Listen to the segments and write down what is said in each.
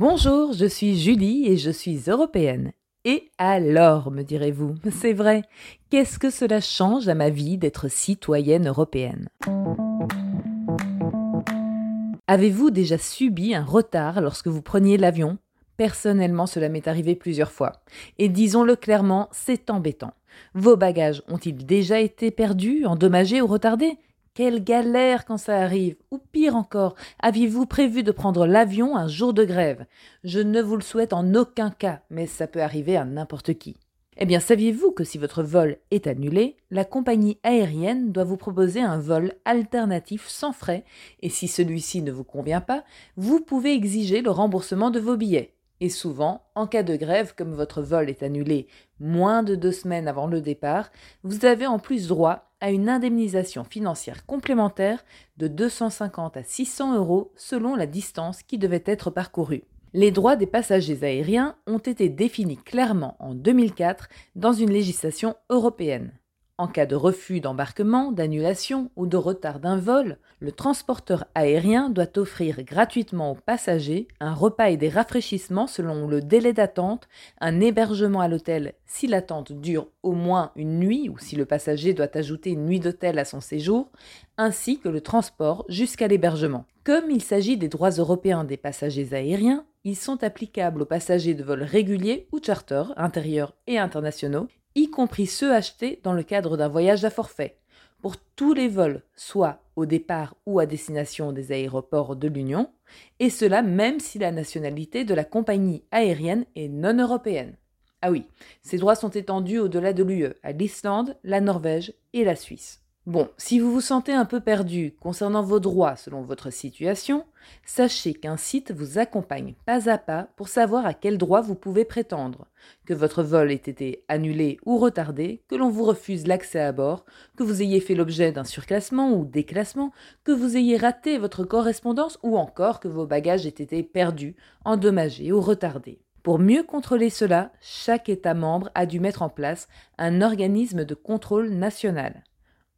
Bonjour, je suis Julie et je suis européenne. Et alors, me direz-vous, c'est vrai, qu'est-ce que cela change à ma vie d'être citoyenne européenne? Avez-vous déjà subi un retard lorsque vous preniez l'avion? Personnellement, cela m'est arrivé plusieurs fois. Et disons-le clairement, c'est embêtant. Vos bagages ont-ils déjà été perdus, endommagés ou retardés? Quelle galère quand ça arrive. Ou pire encore, aviez-vous prévu de prendre l'avion un jour de grève? Je ne vous le souhaite en aucun cas, mais ça peut arriver à n'importe qui. Eh bien, saviez-vous que si votre vol est annulé, la compagnie aérienne doit vous proposer un vol alternatif sans frais, et si celui-ci ne vous convient pas, vous pouvez exiger le remboursement de vos billets. Et souvent, en cas de grève, comme votre vol est annulé moins de deux semaines avant le départ, vous avez en plus droit à une indemnisation financière complémentaire de 250 à 600 euros selon la distance qui devait être parcourue. Les droits des passagers aériens ont été définis clairement en 2004 dans une législation européenne. En cas de refus d'embarquement, d'annulation ou de retard d'un vol, le transporteur aérien doit offrir gratuitement aux passagers un repas et des rafraîchissements selon le délai d'attente, un hébergement à l'hôtel si l'attente dure au moins une nuit ou si le passager doit ajouter une nuit d'hôtel à son séjour, ainsi que le transport jusqu'à l'hébergement. Comme il s'agit des droits européens des passagers aériens, ils sont applicables aux passagers de vols réguliers ou charter, intérieurs et internationaux, y compris ceux achetés dans le cadre d'un voyage à forfait, pour tous les vols, soit au départ ou à destination des aéroports de l'Union, et cela même si la nationalité de la compagnie aérienne est non européenne. Ah oui, ces droits sont étendus au-delà de l'UE, à l'Islande, la Norvège et la Suisse. Bon, si vous vous sentez un peu perdu concernant vos droits selon votre situation, sachez qu'un site vous accompagne pas à pas pour savoir à quel droit vous pouvez prétendre, que votre vol ait été annulé ou retardé, que l'on vous refuse l'accès à bord, que vous ayez fait l'objet d'un surclassement ou déclassement, que vous ayez raté votre correspondance ou encore que vos bagages aient été perdus, endommagés ou retardés. Pour mieux contrôler cela, chaque État membre a dû mettre en place un organisme de contrôle national.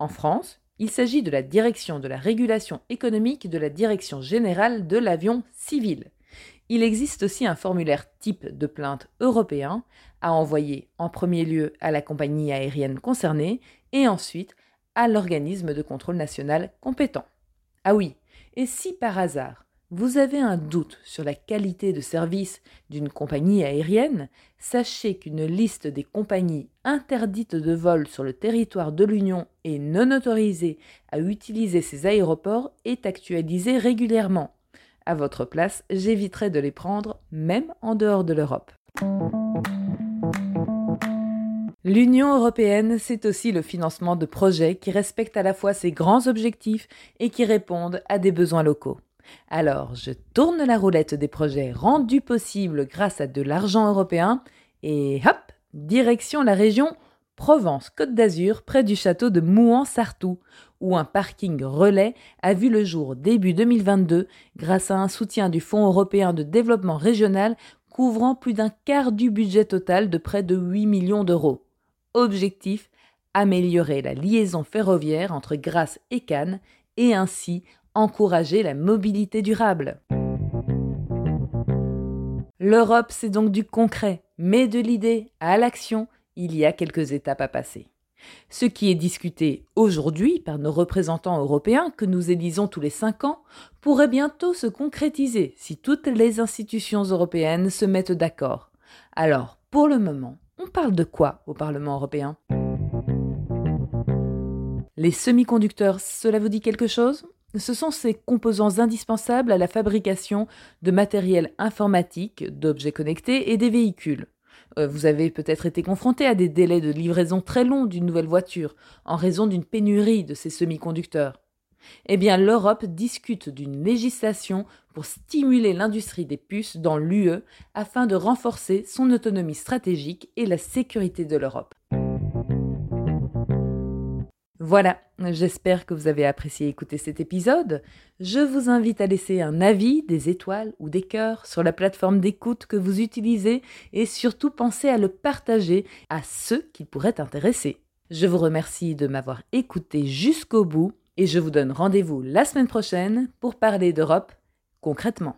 En France, il s'agit de la Direction de la régulation économique de la Direction générale de l'avion civil. Il existe aussi un formulaire type de plainte européen à envoyer en premier lieu à la compagnie aérienne concernée et ensuite à l'organisme de contrôle national compétent. Ah oui, et si par hasard vous avez un doute sur la qualité de service d'une compagnie aérienne, sachez qu'une liste des compagnies interdites de vol sur le territoire de l'Union et non autorisées à utiliser ces aéroports est actualisée régulièrement. À votre place, j'éviterai de les prendre même en dehors de l'Europe. L'Union européenne, c'est aussi le financement de projets qui respectent à la fois ses grands objectifs et qui répondent à des besoins locaux. Alors, je tourne la roulette des projets rendus possibles grâce à de l'argent européen et hop, direction la région Provence-Côte d'Azur, près du château de Mouan-Sartou, où un parking relais a vu le jour début 2022 grâce à un soutien du Fonds européen de développement régional couvrant plus d'un quart du budget total de près de 8 millions d'euros. Objectif améliorer la liaison ferroviaire entre Grasse et Cannes et ainsi encourager la mobilité durable. L'Europe, c'est donc du concret, mais de l'idée à l'action, il y a quelques étapes à passer. Ce qui est discuté aujourd'hui par nos représentants européens que nous élisons tous les cinq ans pourrait bientôt se concrétiser si toutes les institutions européennes se mettent d'accord. Alors, pour le moment, on parle de quoi au Parlement européen? Les semi-conducteurs, cela vous dit quelque chose? Ce sont ces composants indispensables à la fabrication de matériel informatique, d'objets connectés et des véhicules. Euh, vous avez peut-être été confronté à des délais de livraison très longs d'une nouvelle voiture en raison d'une pénurie de ces semi-conducteurs. Eh bien, l'Europe discute d'une législation pour stimuler l'industrie des puces dans l'UE afin de renforcer son autonomie stratégique et la sécurité de l'Europe. Voilà, j'espère que vous avez apprécié écouter cet épisode. Je vous invite à laisser un avis, des étoiles ou des cœurs sur la plateforme d'écoute que vous utilisez et surtout pensez à le partager à ceux qui pourraient intéresser. Je vous remercie de m'avoir écouté jusqu'au bout et je vous donne rendez-vous la semaine prochaine pour parler d'Europe concrètement.